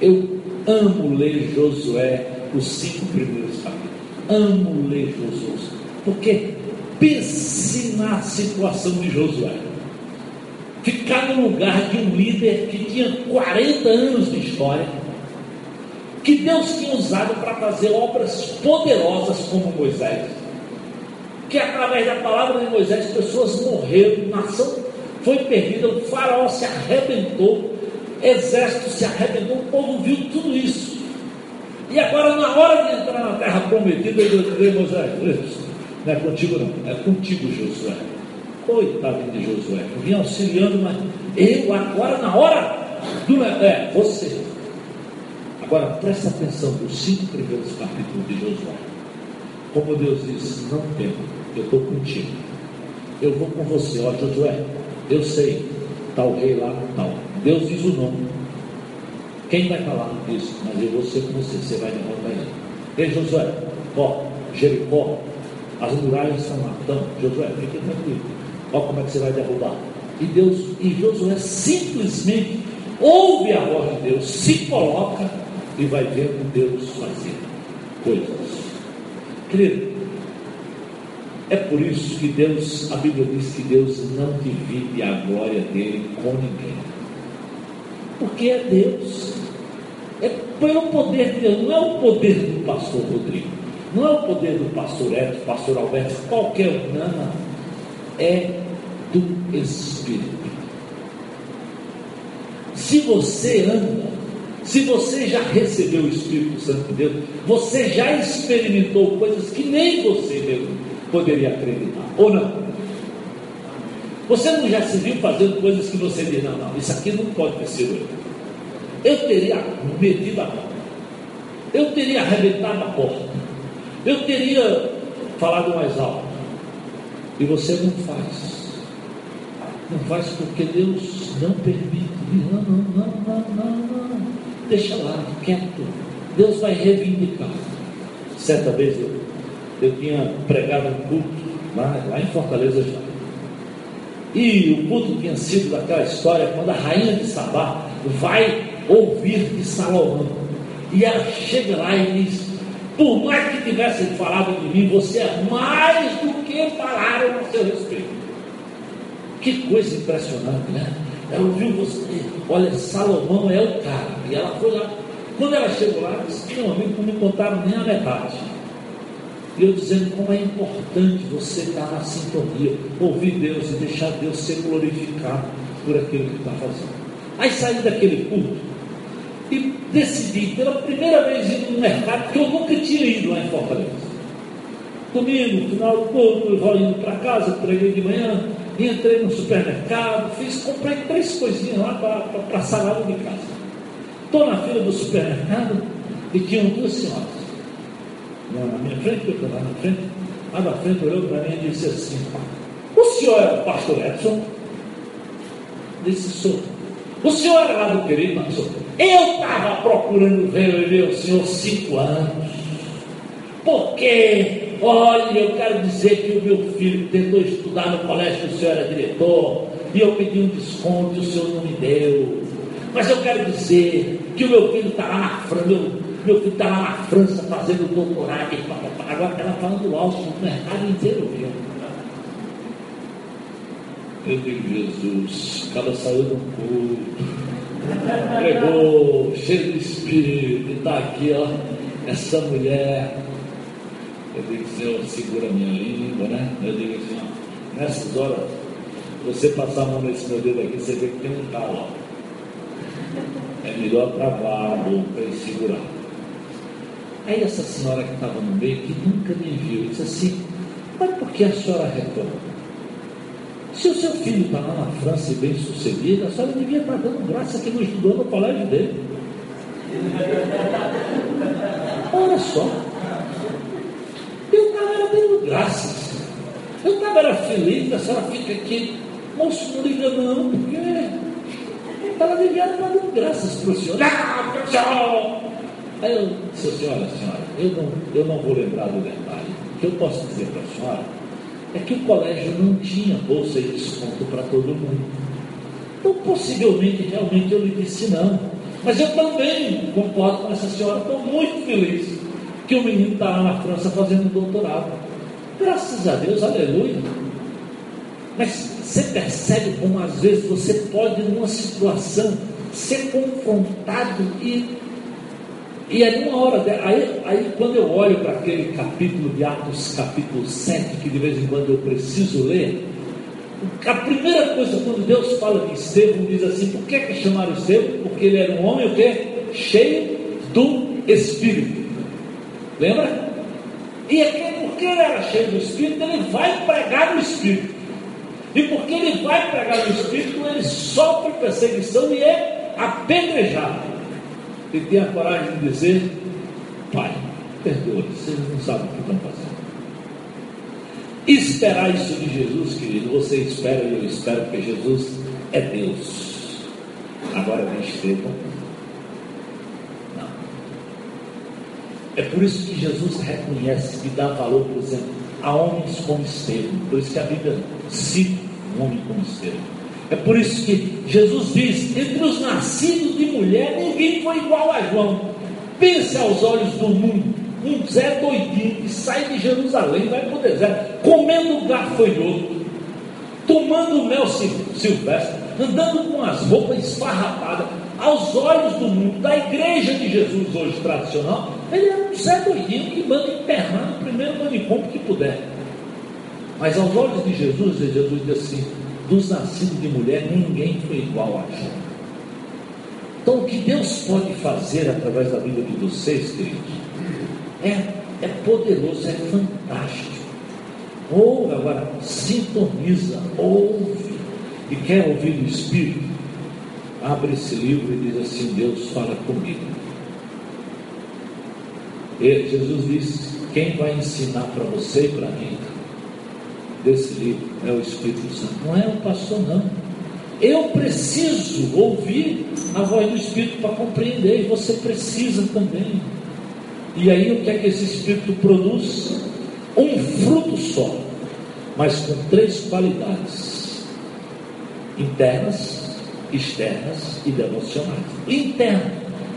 eu amo ler Josué, os cinco primeiros capítulos. Amo ler Josué, porque Pense na situação de Josué. Ficar no lugar de um líder que tinha 40 anos de história, que Deus tinha usado para fazer obras poderosas como Moisés. Que através da palavra de Moisés pessoas morreram, nação foi perdida, o faraó se arrebentou, exército se arrebentou, o povo viu tudo isso. E agora, na hora de entrar na terra prometida, Deus disse: Moisés, não é contigo não, é contigo, Josué. Coitado de Josué, eu vim auxiliando, mas eu agora na hora do é você. Agora presta atenção nos cinco primeiros capítulos de Josué. Como Deus disse, não temo, eu estou contigo. Eu vou com você, ó Josué, eu sei, tal rei lá, tal. Deus diz o nome. Quem vai falar isso? Mas eu vou ser com você, você vai derrotar ele. Ei Josué, ó, Jericó, as muralhas estão lá. Então, Josué, fique tranquilo. Olha como é que você vai derrubar. E Deus, e Josué simplesmente ouve a voz de Deus, se coloca e vai ver o Deus fazer coisas. Querido, é por isso que Deus, a Bíblia diz que Deus não divide a glória dele com ninguém. Porque é Deus. É pelo poder de Deus, não é o poder do pastor Rodrigo. Não é o poder do pastor Edson, pastor Alberto, qualquer um, não, É do Espírito. Se você anda Se você já recebeu o Espírito Santo de Deus, você já experimentou coisas que nem você mesmo poderia acreditar, ou não? Você não já se viu fazendo coisas que você diz, não, não, isso aqui não pode ter sido eu. Eu teria metido a mão, eu teria arrebentado a porta, eu teria falado mais alto, e você não faz. Não faz porque Deus não permite. Não, não, não, não, não, não. Deixa lá, quieto. Deus vai reivindicar. Certa vez eu, eu tinha pregado um culto lá, lá em Fortaleza já. E o culto tinha sido daquela história quando a rainha de Sabá vai ouvir de Salomão. E ela chega lá e diz: Por mais que tivessem falado de mim, você é mais do que falaram a seu respeito. Que coisa impressionante, né? Ela ouviu você, olha, Salomão é o cara. E ela foi lá. Quando ela chegou lá, disse: Meu amigo, não me contaram nem a metade. E eu dizendo como é importante você estar na sintonia, ouvir Deus e deixar Deus ser glorificado por aquilo que está fazendo. Aí saí daquele culto e decidi pela primeira vez ir no mercado que eu nunca tinha ido lá em Fortaleza. Domingo, final do culto, eu vou indo para casa, preguei de manhã, entrei no supermercado, fiz, comprei três coisinhas lá para a salada de casa. Estou na fila do supermercado e tinham duas senhoras na minha frente, eu estava na frente, lá na frente olhou para mim e disse assim, o senhor é o pastor Edson? Disse, sou. O senhor era lá do querido, não sou. Eu estava procurando ver, o senhor cinco anos. Porque, olha, eu quero dizer que o meu filho tentou estudar no colégio que o senhor era diretor, e eu pedi um desconto e o senhor não me deu. Mas eu quero dizer que o meu filho está lá na meu filho está lá na França fazendo doutorado. Agora ela falando alto, o mercado inteiro viu. Eu digo, Jesus, cada saiu do culto, pregou, cheio de espírito, e está aqui, ó, essa mulher. Eu digo, Senhor, segura a minha língua, né? Eu digo assim, ó, nessas horas, você passar a mão nesse meu dedo aqui, você vê que tem um calo, ó. É melhor travar a boca e segurar. Aí essa senhora que estava no meio, que nunca me viu, disse assim, mas por que a senhora retorna? Se o seu filho está lá na França e bem sucedido, a senhora devia estar dando graça que não estudou no colégio dele. Olha só. Eu estava dando graças. Eu estava feliz, a senhora fica aqui, moço, não liga não, porque ela devia estar dando graças para o senhor. Ah, pessoal! Aí eu disse, senhora, senhora, eu não, eu não vou lembrar do detalhe. O que eu posso dizer para a senhora é que o colégio não tinha bolsa e desconto para todo mundo. Então, possivelmente, realmente eu lhe disse não. Mas eu também concordo com essa senhora, estou muito feliz que o menino está lá na França fazendo doutorado. Graças a Deus, aleluia. Mas você percebe como às vezes você pode, numa situação, ser confrontado e e aí, uma hora, aí, aí quando eu olho para aquele capítulo de Atos, capítulo 7, que de vez em quando eu preciso ler, a primeira coisa, quando Deus fala de Estevão, diz assim: por que, que chamaram Estevão? Porque ele era um homem o quê? cheio do Espírito. Lembra? E é porque ele era cheio do Espírito, ele vai pregar no Espírito. E porque ele vai pregar no Espírito, ele sofre perseguição e é apedrejado e tem a coragem de dizer: Pai, perdoe, vocês não sabem o que estão fazendo. Esperar isso de Jesus, querido, você espera e eu espero, porque Jesus é Deus. Agora vem Estevão. Não. É por isso que Jesus reconhece e dá valor, por exemplo, a homens como Estevão. Por isso que a Bíblia cita um homem como Estevão. É por isso que Jesus diz: entre os nascidos de mulher, ninguém foi igual a João. Pense aos olhos do mundo. Um Zé doidinho que sai de Jerusalém, vai para o deserto, comendo gafanhoto, tomando mel silvestre, andando com as roupas esfarrapadas. Aos olhos do mundo, da igreja de Jesus hoje tradicional, ele é um Zé doidinho que manda internar no primeiro manicômio que puder. Mas aos olhos de Jesus, Jesus diz assim: dos nascidos de mulher, ninguém foi igual a João. Então, o que Deus pode fazer através da vida de vocês, queridos, é, é poderoso, é fantástico. Ouve agora, sintoniza, ouve. E quer ouvir o Espírito? Abre esse livro e diz assim: Deus fala comigo. E Jesus diz: Quem vai ensinar para você e para mim desse livro é o Espírito Santo. Não é o pastor, não. Eu preciso ouvir a voz do Espírito para compreender, e você precisa também. E aí o que é que esse Espírito produz? Um fruto só, mas com três qualidades: internas, externas e devocionais. Interno,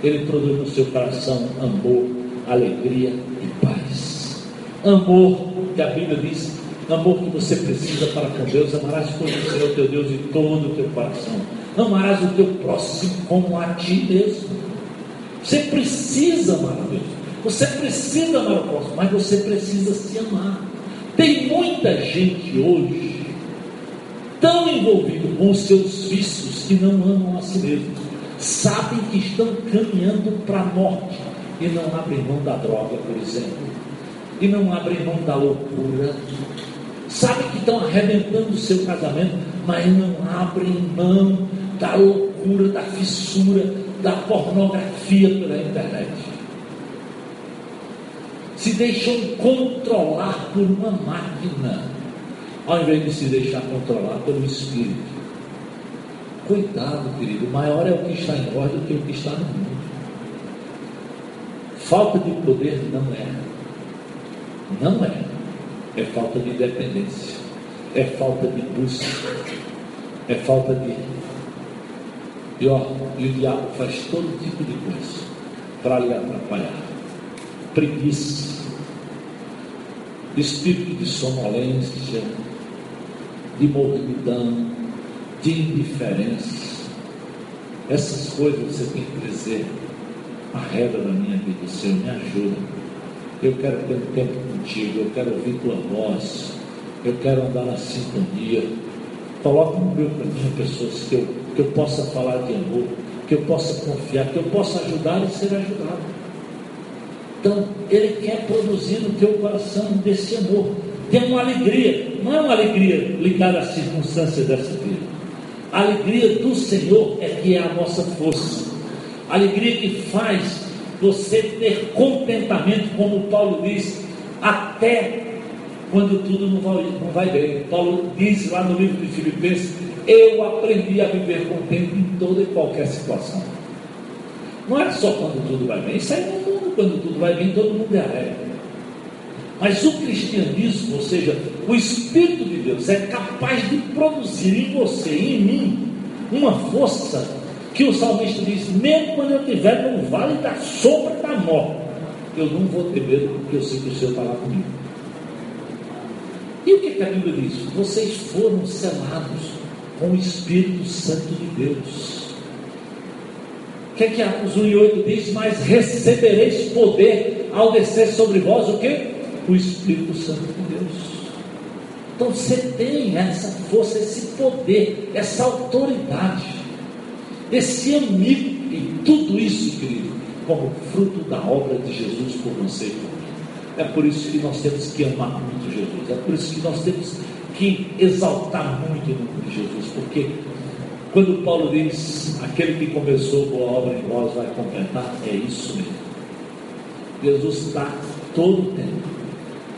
ele produz no seu coração amor, alegria e paz. Amor, que a Bíblia diz, amor que você precisa para com Deus, amarás o Senhor teu Deus de todo o teu coração, amarás o teu próximo como a ti mesmo. Você precisa amar a Deus, você precisa amar o próximo, mas você precisa se amar. Tem muita gente hoje tão envolvido com os seus vícios que não amam a si mesmo, sabem que estão caminhando para a morte e não abrem mão da droga, por exemplo, e não abrem mão da loucura, sabem que estão arrebentando o seu casamento, mas não abrem mão da loucura, da fissura, da pornografia pela internet. Se deixam controlar por uma máquina, ao invés de se deixar controlar pelo Espírito. Cuidado, querido, maior é o que está em nós do que o que está no mundo. Falta de poder não é. Não é é falta de dependência, é falta de busca, é falta de. E, ó, e o diabo faz todo tipo de coisa para lhe atrapalhar. Preguiça, espírito de sonolência, de mornidão, de indiferença. Essas coisas você tem que dizer. A regra da minha vida, Senhor, me ajuda eu quero ter um tempo contigo, eu quero ouvir tua voz, eu quero andar na sintonia. Coloca no meu caminho pessoas que eu, que eu possa falar de amor, que eu possa confiar, que eu possa ajudar e ser ajudado. Então, Ele quer produzir no teu coração desse amor. Tem uma alegria, não é uma alegria ligada às circunstâncias dessa vida. A alegria do Senhor é que é a nossa força. A alegria que faz você ter contentamento, como Paulo diz, até quando tudo não vai, não vai bem. Paulo diz lá no livro de Filipenses: Eu aprendi a viver contente em toda e qualquer situação. Não é só quando tudo vai bem, isso aí no mundo, quando tudo vai bem, todo mundo é alegre. Mas o cristianismo, ou seja, o Espírito de Deus, é capaz de produzir em você e em mim uma força que o salmista diz: mesmo quando eu estiver no vale da sombra da morte, eu não vou ter medo, porque eu sei que o Senhor está lá comigo. E o que, que a Bíblia diz? Vocês foram selados com o Espírito Santo de Deus. O que é que Atos 1 e 8 diz? Mas recebereis poder ao descer sobre vós o que? O Espírito Santo de Deus. Então você tem essa força, esse poder, essa autoridade esse amigo e tudo isso, querido, como fruto da obra de Jesus por você e por mim. É por isso que nós temos que amar muito Jesus, é por isso que nós temos que exaltar muito o nome de Jesus, porque quando Paulo diz, aquele que começou boa obra em vós vai completar, é isso mesmo. Jesus está todo o tempo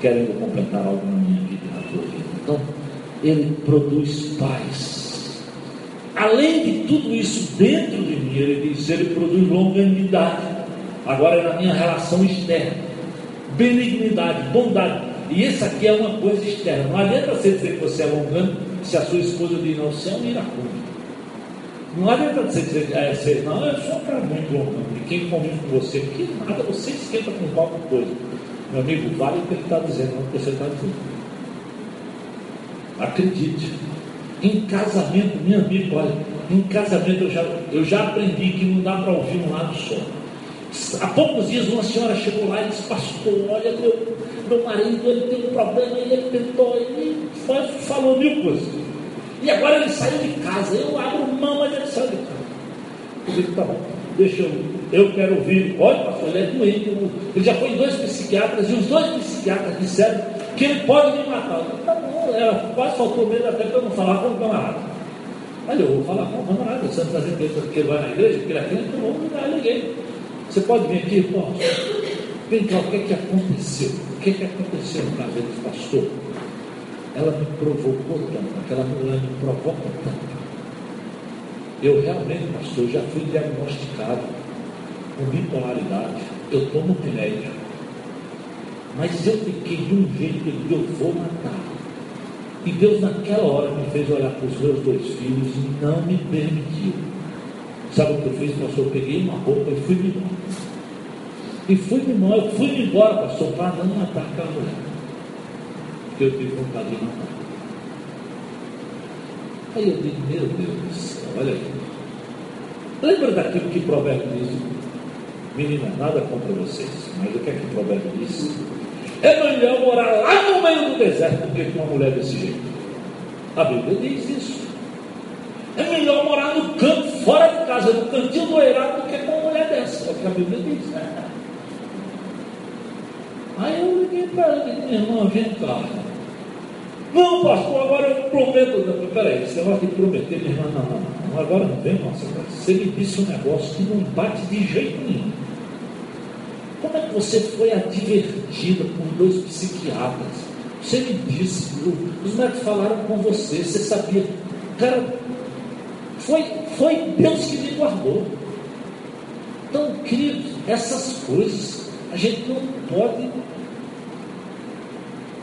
querendo completar algo na minha vida na tua vida. Então, ele produz paz Além de tudo isso dentro de mim, ele diz, ele produz longanimidade. Agora é na minha relação externa. Benignidade, bondade. E isso aqui é uma coisa externa. Não adianta você dizer que você é longano se a sua esposa diz, não, você é um iracundo. Não adianta você dizer, é, você, não, eu sou um cara muito longano. E quem convive com você, que nada, você esquenta com qualquer coisa. Meu amigo, vale o que ele está dizendo, não o que você está dizendo. Acredite. Em casamento, minha amiga, olha, em casamento eu já, eu já aprendi que não dá para ouvir um lado só. Há poucos dias uma senhora chegou lá e disse, pastor, olha, meu, meu marido ele tem um problema, ele tentou, ele falou mil coisas. E agora ele saiu de casa, eu abro mão, mas ele saiu de casa. Eu digo, tá bom. deixa eu, eu quero ouvir. Olha, pastor, ele é doente. Ele já foi em dois psiquiatras e os dois psiquiatras disseram que ele pode me matar. Tá bom, era, quase faltou medo até para eu não falar com o camarada. Olha, eu vou falar com o camarada, você está dizendo que ele vai na igreja, porque ele é crente, eu vou mudar ninguém. Você pode vir aqui, irmão? Vem cá, o que é que aconteceu? O que é que aconteceu no caso desse pastor? Ela me provocou tanto, aquela mulher me provoca tanto. Eu realmente, pastor, já fui diagnosticado com bipolaridade. Eu tomo remédio. Mas eu fiquei de um jeito que eu vou matar. E Deus naquela hora me fez olhar para os meus dois filhos e não me permitiu. Sabe o que eu fiz, pastor? Eu peguei uma roupa e fui embora. E fui embora, eu fui embora, pastor, para não matar aquela mulher. Porque eu tive vontade de matar. Aí eu digo, meu Deus do céu, olha aqui. Lembra daquilo que o provérbio diz? Menina, nada contra vocês, mas o que é que o provérbio diz? É melhor morar lá no meio do deserto do que com uma mulher desse jeito. A Bíblia diz isso. É melhor morar no campo, fora de casa, no cantinho do eirado, do que com uma mulher dessa. É o que a Bíblia diz. Aí eu liguei para ela e disse, irmão, vem cá. Não, pastor, agora eu prometo. Não, peraí, esse negócio de prometer, minha irmã, não, não, não, agora não vem, nossa, você me disse um negócio que não bate de jeito nenhum. Como é que você foi advertida por dois psiquiatras? Você me disse, os médicos falaram com você, você sabia. Cara, foi, foi Deus que me guardou. Então, queridos, essas coisas a gente não pode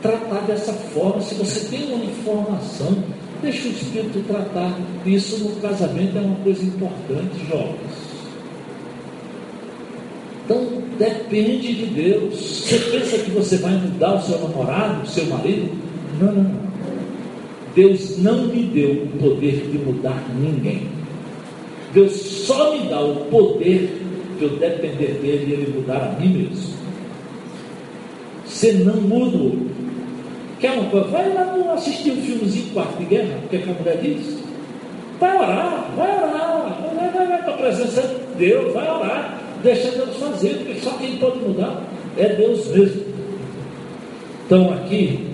tratar dessa forma. Se você tem uma informação, deixa o Espírito tratar. Isso no casamento é uma coisa importante, jovens. Então, depende de Deus. Você pensa que você vai mudar o seu namorado, o seu marido? Não, não, não. Deus não me deu o poder de mudar ninguém. Deus só me dá o poder de eu depender dele e ele mudar a mim mesmo. Você não muda Quer uma coisa? Vai lá assistir um filmezinho quarto de guerra, o é que a mulher diz? Vai orar, vai orar, vai, vai, vai para a presença de Deus, vai orar, deixa Deus fazer, porque só quem pode mudar é Deus mesmo. Então aqui,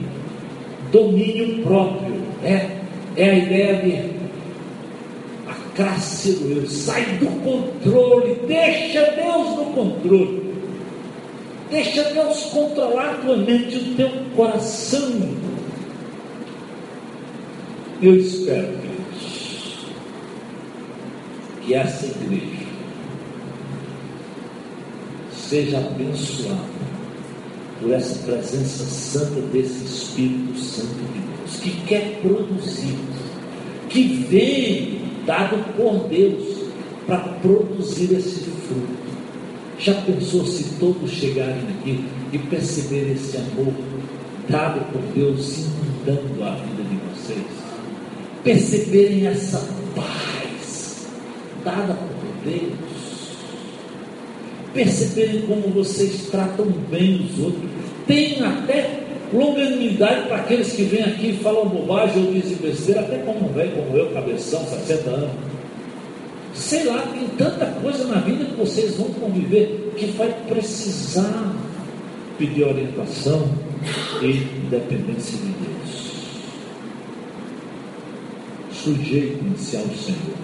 domínio próprio, é, é a ideia de a classe do eu, sai do controle, deixa Deus no controle. Deixa Deus controlar tua mente, o teu coração. Eu espero, Deus, que essa igreja seja abençoada por essa presença santa desse Espírito Santo de Deus, que quer produzir, que vem dado por Deus para produzir esse fruto. Já pensou se todos chegarem aqui e perceberem esse amor dado por Deus inundando a vida de vocês? Perceberem essa paz dada por Deus? Perceberem como vocês tratam bem os outros? Tem até longanimidade para aqueles que vêm aqui e falam bobagem ou dizem besteira, até como um velho como eu, cabeção, 60 anos sei lá, tem tanta coisa na vida que vocês vão conviver que vai precisar pedir orientação e dependência de Deus. Sujeitem-se ao Senhor.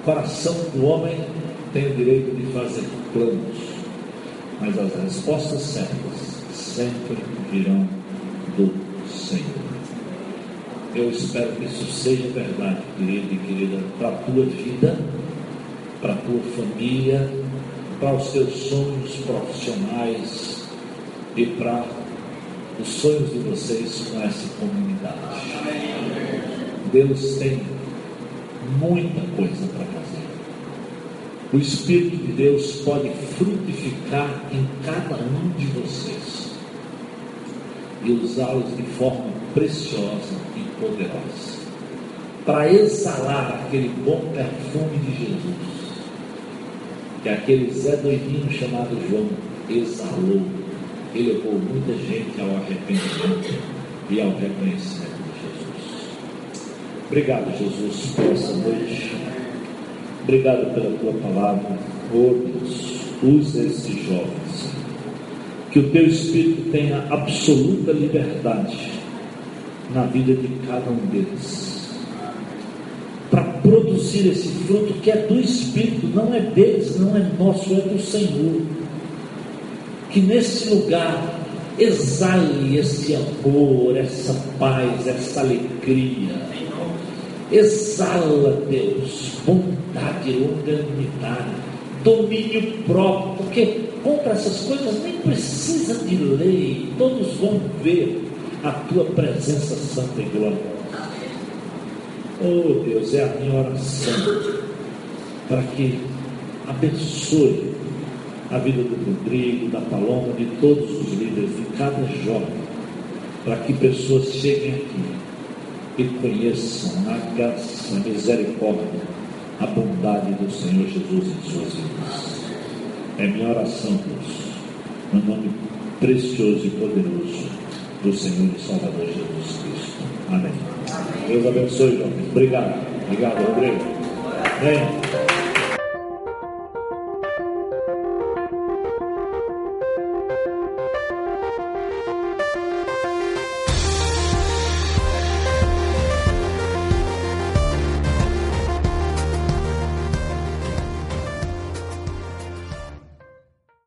O coração do homem tem o direito de fazer planos, mas as respostas certas sempre virão do Senhor. Eu espero que isso seja verdade, querido e querida, para a tua vida, para a tua família, para os teus sonhos profissionais e para os sonhos de vocês com essa comunidade. Deus tem muita coisa para fazer. O Espírito de Deus pode frutificar em cada um de vocês e usá-los de forma preciosa e poderosa para exalar aquele bom perfume de Jesus que aquele Zé doidinho chamado João exalou e levou muita gente ao arrependimento e ao reconhecimento de Jesus. Obrigado, Jesus, por essa noite. Obrigado pela tua palavra. Oh Deus, usa esses jovens. Que o teu Espírito tenha absoluta liberdade na vida de cada um deles. Para produzir esse fruto que é do Espírito, não é deles, não é nosso, é do Senhor. Que nesse lugar exale esse amor, essa paz, essa alegria. Exala, Deus, bondade, longanimidade, domínio próprio, porque contra essas coisas nem precisa de lei, todos vão ver a tua presença santa e gloriosa. Oh Deus, é a minha oração para que abençoe a vida do Rodrigo, da Paloma, de todos os líderes, de cada jovem, para que pessoas cheguem aqui e conheçam a graça, a misericórdia, a bondade do Senhor Jesus em suas vidas. É minha oração, Deus, no nome precioso e poderoso do Senhor e Salvador Jesus Cristo. Amém. Deus abençoe, jovens. Obrigado. Obrigado, Rodrigo. Amém.